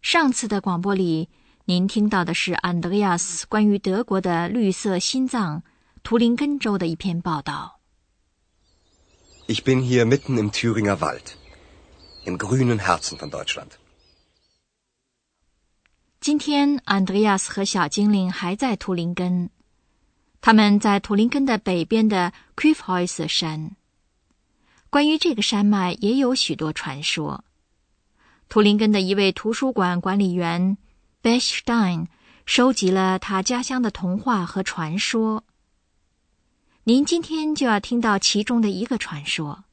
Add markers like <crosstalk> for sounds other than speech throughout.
上次的广播里，您听到的是安德烈亚斯关于德国的绿色心脏图林根州的一篇报道。Ich bin hier mitten im Thüringer Wald, im grünen Herzen von Deutschland。今天，安德烈亚斯和小精灵还在图林根，他们在图林根的北边的 q u i f h o u s 山。关于这个山脉，也有许多传说。图林根的一位图书馆管理员 Bechstein 收集了他家乡的童话和传说。您今天就要听到其中的一个传说。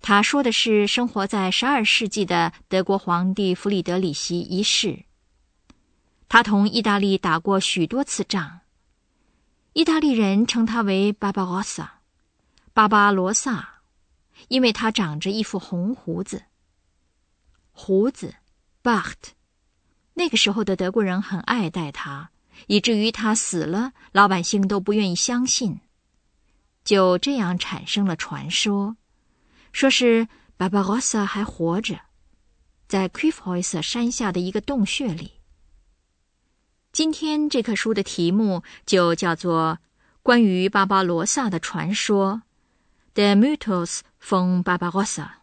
他说的是生活在十二世纪的德国皇帝弗里德里希一世。他同意大利打过许多次仗。意大利人称他为巴巴罗萨，巴巴罗萨，因为他长着一副红胡子。胡子，Bart，那个时候的德国人很爱戴他，以至于他死了，老百姓都不愿意相信。就这样产生了传说，说是巴巴罗萨还活着，在 q u i f h o u s 山下的一个洞穴里。今天这棵书的题目就叫做《关于巴巴罗萨的传说》，The Mythos von Barbarossa。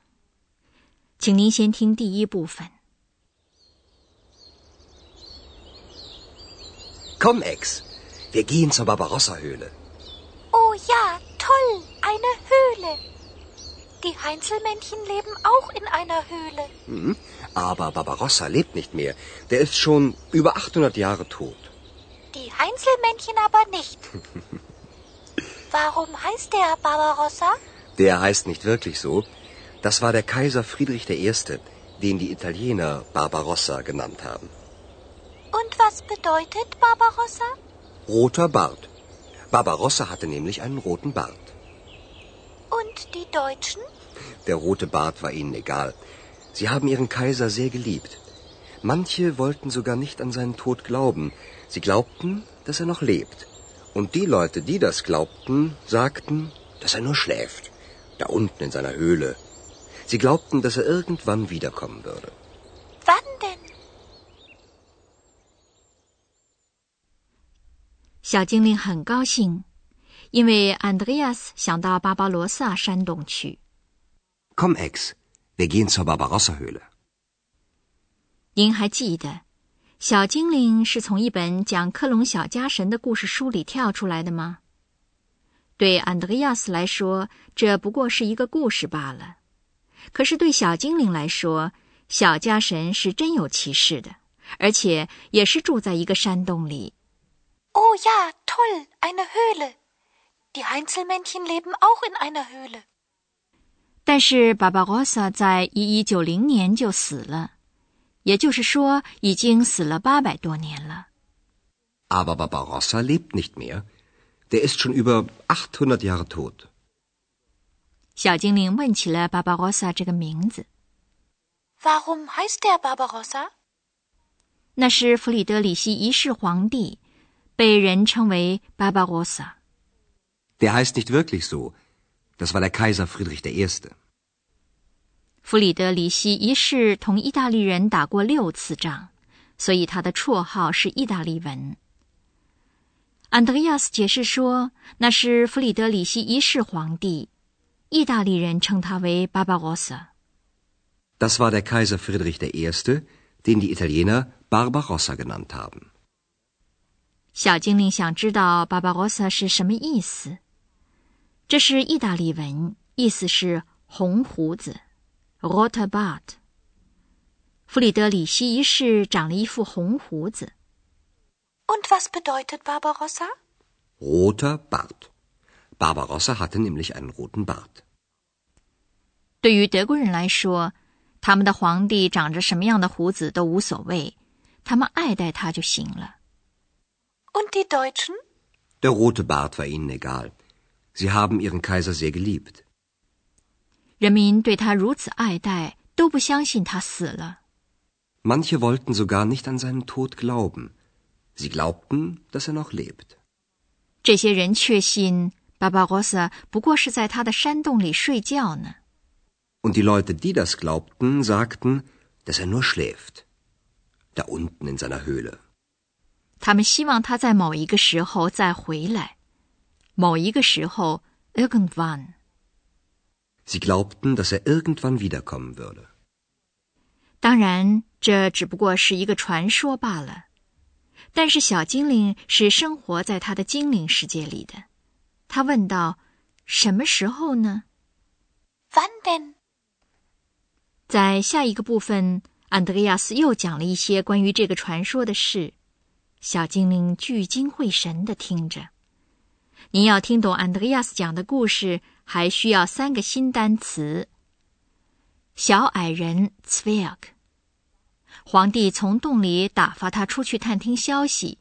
请您先听第一部分。Komm, Ex, wir gehen zur Barbarossa-Höhle. Oh ja, toll, eine Höhle. Die Heinzelmännchen leben auch in einer Höhle. Mhm, aber Barbarossa lebt nicht mehr. Der ist schon über 800 Jahre tot. Die Heinzelmännchen aber nicht. <laughs> Warum heißt der Barbarossa? Der heißt nicht wirklich so. Das war der Kaiser Friedrich I., den die Italiener Barbarossa genannt haben. Und was bedeutet Barbarossa? Roter Bart. Barbarossa hatte nämlich einen roten Bart. Und die Deutschen? Der rote Bart war ihnen egal. Sie haben ihren Kaiser sehr geliebt. Manche wollten sogar nicht an seinen Tod glauben. Sie glaubten, dass er noch lebt. Und die Leute, die das glaubten, sagten, dass er nur schläft. Da unten in seiner Höhle, Sie glaubten, dass er irgendwann wiederkommen würde. Wann denn? 小精灵很高兴，因为安德烈亚斯想到巴巴罗萨山洞去。Komm, Ex, wir gehen zur Barbarossa-Höhle. 您还记得，小精灵是从一本讲克隆小家神的故事书里跳出来的吗？对安德烈亚斯来说，这不过是一个故事罢了。可是对小精灵来说，小家神是真有其事的，而且也是住在一个山洞里。Oh ja, toll, eine Höhle. Die Heinzelmännchen leben auch in einer Höhle. 但是巴巴罗萨在一一九零年就死了，也就是说，已经死了八百多年了。Aber Barbarossa lebt nicht mehr. Der ist schon über 800 Jahre tot. 小精灵问起了巴巴罗萨这个名字。Warum heißt der Barbarossa？那是弗里德里希一世皇帝，被人称为巴巴罗萨。Der heißt nicht wirklich so. Das war der Kaiser Friedrich I. 弗里德里希一世同意大利人打过六次仗，所以他的绰号是意大利文。安德烈亚斯解释说，那是弗里德里希一世皇帝。意大利人称他为巴巴罗萨。Das war der Kaiser Friedrich I., den die Italiener Barbarossa genannt haben. 小精灵想知道巴巴罗萨是什么意思。这是意大利文，意思是红胡子 （roter Bart）。弗里德里希一世长了一副红胡子。Und was bedeutet Barbarossa? Roter Bart. Barbarossa hatte nämlich einen roten Bart. 对于德国人来说，他们的皇帝长着什么样的胡子都无所谓， 他们爱戴他就行了。Und die Deutschen? Der rote Bart war ihnen egal. Sie haben ihren Kaiser sehr geliebt. 人民对他如此爱戴，都不相信他死了。Manche wollten sogar nicht an seinen Tod glauben. Sie glaubten, dass er noch lebt. 这些人确信 巴巴罗萨不过是在他的山洞里睡觉呢。Und die Leute, die das glaubten, sagten, dass er nur schläft. Da unten in seiner Höhle. 他们希望他在某一个时候再回来，某一个时候 irgendwann。Sie glaubten, dass er irgendwann wiederkommen würde. 当然，这只不过是一个传说罢了。但是小精灵是生活在他的精灵世界里的。他问道：“什么时候呢 Wann denn?？” 在下一个部分，安德烈亚斯又讲了一些关于这个传说的事。小精灵聚精会神地听着。您要听懂安德烈亚斯讲的故事，还需要三个新单词：小矮人 Zwerg。皇帝从洞里打发他出去探听消息，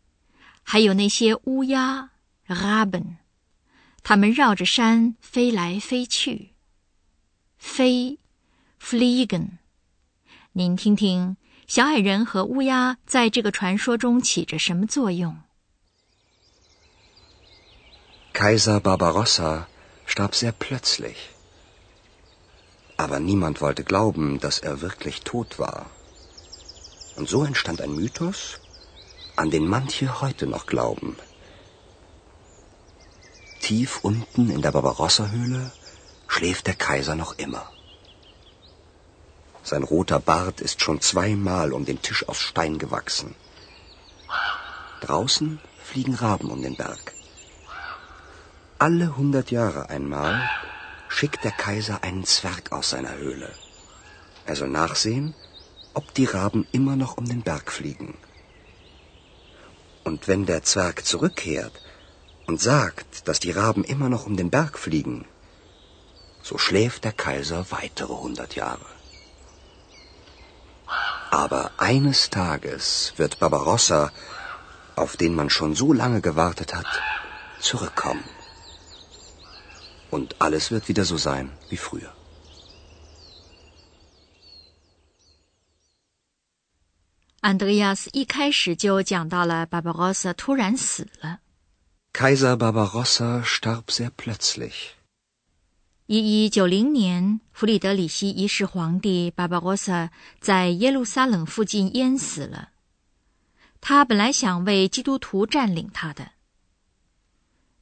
还有那些乌鸦 Raben，它们绕着山飞来飞去。飞 Fliegen，您听听，小矮人和乌鸦在这个传说中起着什么作用？Kaiser Barbarossa starb sehr plötzlich. Aber niemand wollte glauben, dass er wirklich tot war. Und so entstand ein Mythos, an den manche heute noch glauben. Tief unten in der Barbarossa-Höhle schläft der Kaiser noch immer. Sein roter Bart ist schon zweimal um den Tisch aus Stein gewachsen. Draußen fliegen Raben um den Berg. Alle hundert Jahre einmal schickt der Kaiser einen Zwerg aus seiner Höhle. Er soll nachsehen, ob die Raben immer noch um den Berg fliegen. Und wenn der Zwerg zurückkehrt und sagt, dass die Raben immer noch um den Berg fliegen, so schläft der Kaiser weitere hundert Jahre. Aber eines Tages wird Barbarossa, auf den man schon so lange gewartet hat, zurückkommen. Und alles wird wieder so sein wie früher. 安德烈亚斯一开始就讲到了巴巴罗萨突然死了。 Kaiser Barbarossa starb sehr plötzlich. 一一九零年，弗里德里希一世皇帝巴巴罗萨在耶路撒冷附近淹死了。他本来想为基督徒占领他的，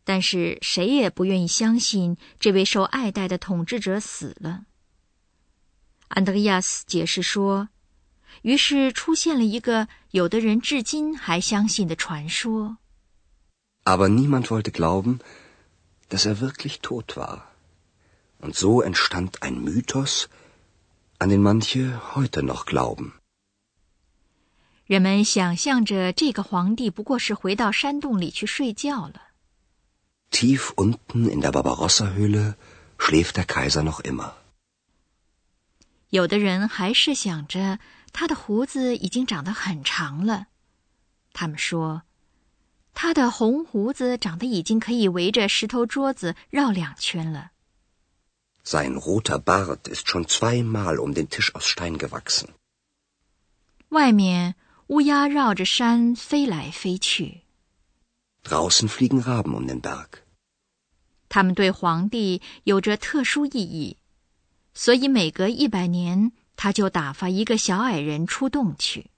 但是谁也不愿意相信这位受爱戴的统治者死了。安德烈亚斯解释说，于是出现了一个有的人至今还相信的传说。Aber niemand wollte glauben, dass er wirklich tot war. Und so entstand ein Mythos, an den manche heute noch glauben. 人们想象着这个皇帝不过是回到山洞里去睡觉了。Tief unten in der Barbarossa-Höhle schläft der Kaiser noch immer. 有的人还是想着他的胡子已经长得很长了。他们说，他的红胡子长得已经可以围着石头桌子绕两圈了。Sein roter Bart ist schon zweimal um den Tisch aus Stein gewachsen. 外面乌鸦绕着山飞来飞去，Draußen fliegen Raben um den Berg. 他们对皇帝有着特殊意义，所以每隔一百年，他就打发一个小矮人出洞去。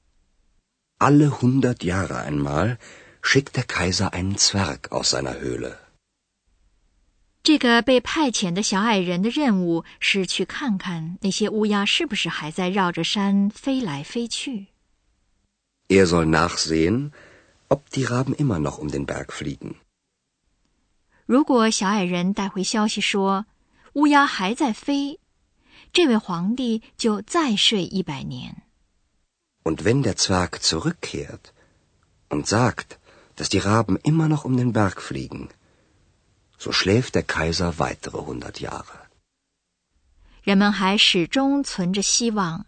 Alle hundert Jahre einmal schickt der Kaiser einen Zwerg aus seiner Höhle. 这个被派遣的小矮人的任务是去看看那些乌鸦是不是还在绕着山飞来飞去。Er soll nachsehen, ob die Raben immer noch um den Berg fliegen. 如果小矮人带回消息说乌鸦还在飞，这位皇帝就再睡一百年。Und wenn der Zwerg zurückkehrt und sagt, dass die Raben immer noch um den Berg fliegen, so schläft der Kaiser weitere hundert Jahre. 人们还始终存着希望，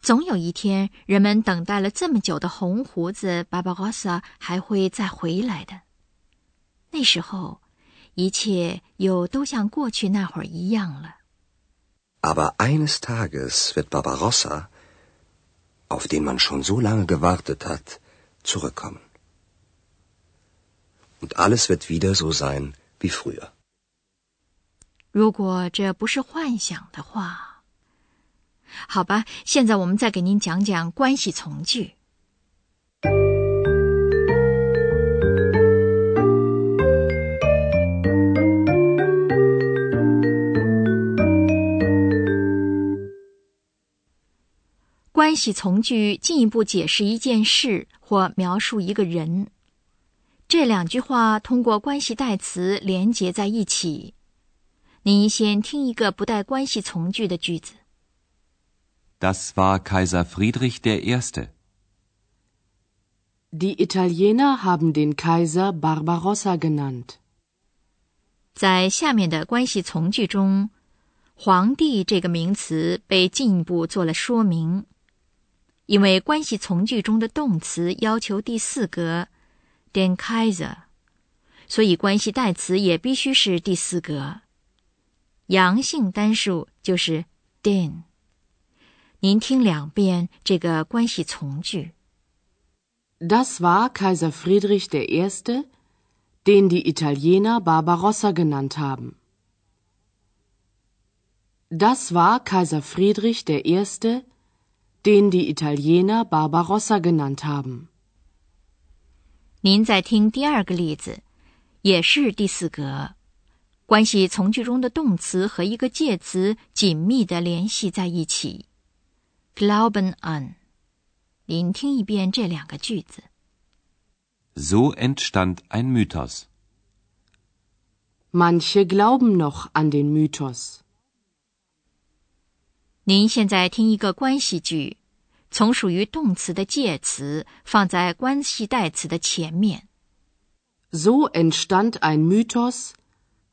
总有一天，人们等待了这么久的红胡子巴巴罗萨还会再回来的。那时候，一切又都像过去那会儿一样了。Aber eines Tages wird Barbarossa, auf den man schon so lange gewartet hat, zurückkommen. 如果这不是幻想的话。好吧，现在我们再给您讲讲关系从句。关系从句进一步解释一件事或描述一个人。这两句话通过关系代词连结在一起。您先听一个不带关系从句的句子。Das war Kaiser Friedrich I. Die Italiener haben den Kaiser Barbarossa genannt. 在下面的关系从句中，“皇帝”这个名词被进一步做了说明，因为关系从句中的动词要求第四格 “den Kaiser”，所以关系代词也必须是第四格。阳性单数就是 “den”。您听两遍这个关系从句。Das war Kaiser Friedrich I., den die Italiener Barbarossa genannt haben. Das war Kaiser Friedrich I., den die Italiener Barbarossa genannt haben. 您再听第二个例子，也是第四格，关系从句中的动词和一个介词紧密的联系在一起。Glauben an，您听一遍这两个句子。So entstand ein Mythos. Manche glauben noch an den Mythos. 您现在听一个关系句，从属于动词的介词放在关系代词的前面。So entstand ein Mythos,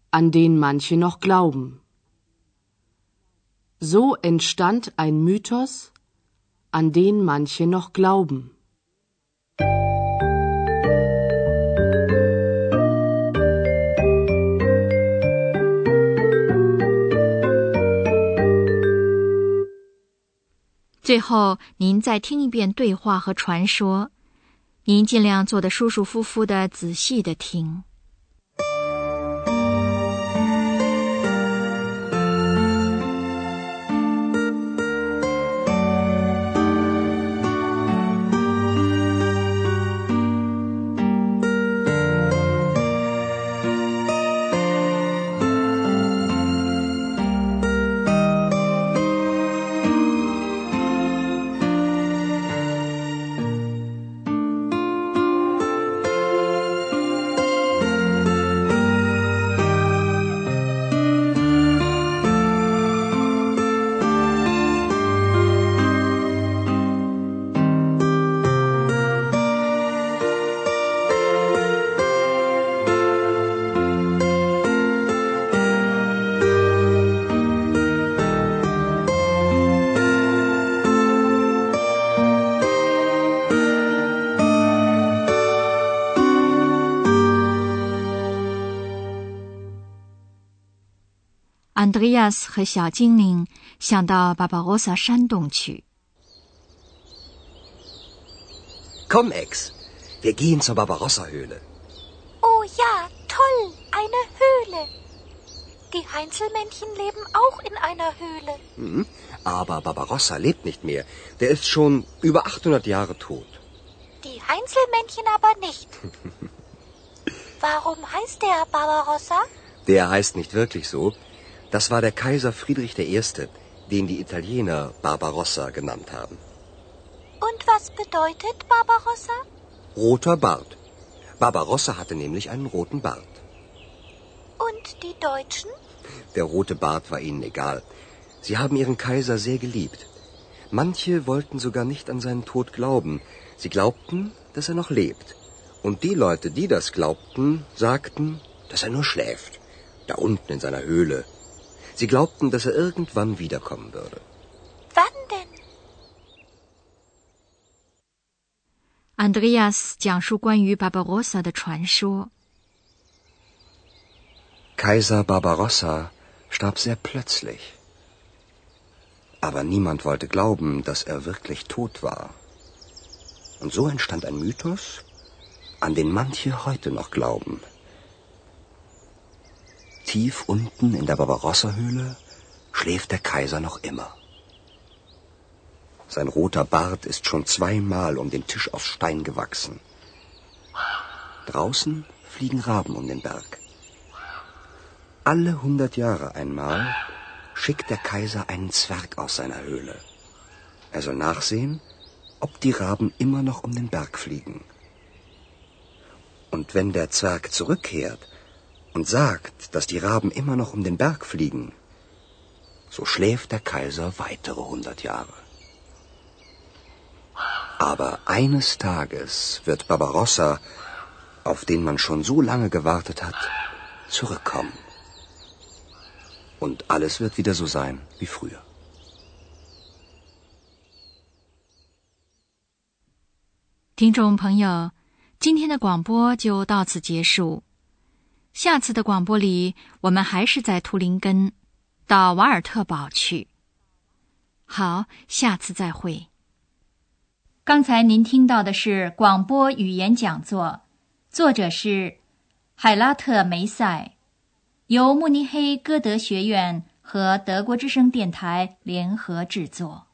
an den manche noch glauben. So entstand ein Mythos, an den manche noch glauben. 最后，您再听一遍对话和传说，您尽量做得舒舒服服的，仔细的听。安德烈亚斯和小精灵想到巴巴罗萨山洞去。Komm, Ex, wir gehen zur Barbarossa-Höhle. Oh ja, toll, eine Höhle. Die Heinzelmännchen leben auch in einer Höhle. Mhm. Aber Barbarossa lebt nicht mehr. Der ist schon über 800 Jahre tot. Die Heinzelmännchen aber nicht. <laughs> Warum heißt der Barbarossa? Der heißt nicht wirklich so. Das war der Kaiser Friedrich I., den die Italiener Barbarossa genannt haben. Und was bedeutet Barbarossa? Roter Bart. Barbarossa hatte nämlich einen roten Bart. Und die Deutschen? Der rote Bart war ihnen egal. Sie haben ihren Kaiser sehr geliebt. Manche wollten sogar nicht an seinen Tod glauben. Sie glaubten, dass er noch lebt. Und die Leute, die das glaubten, sagten, dass er nur schläft. Da unten in seiner Höhle, Sie glaubten, dass er irgendwann wiederkommen würde. Wann denn? Andreas Barbarossa Barbarossa Kaiser Barbarossa starb sehr plötzlich. Aber niemand wollte glauben, dass er wirklich tot war. Und so entstand ein Mythos, an den manche heute noch glauben. Tief unten in der Barbarossa-Höhle schläft der Kaiser noch immer. Sein roter Bart ist schon zweimal um den Tisch aus Stein gewachsen. Draußen fliegen Raben um den Berg. Alle hundert Jahre einmal schickt der Kaiser einen Zwerg aus seiner Höhle. Er soll nachsehen, ob die Raben immer noch um den Berg fliegen. Und wenn der Zwerg zurückkehrt und sagt, dass die Raben immer noch um den Berg fliegen, so schläft der Kaiser weitere hundert Jahre. Aber eines Tages wird Barbarossa, auf den man schon so lange gewartet hat, zurückkommen. Und alles wird wieder so sein wie früher. 下次的广播里，我们还是在图林根，到瓦尔特堡去。好，下次再会。刚才您听到的是广播语言讲座，作者是海拉特梅塞，由慕尼黑歌德学院和德国之声电台联合制作。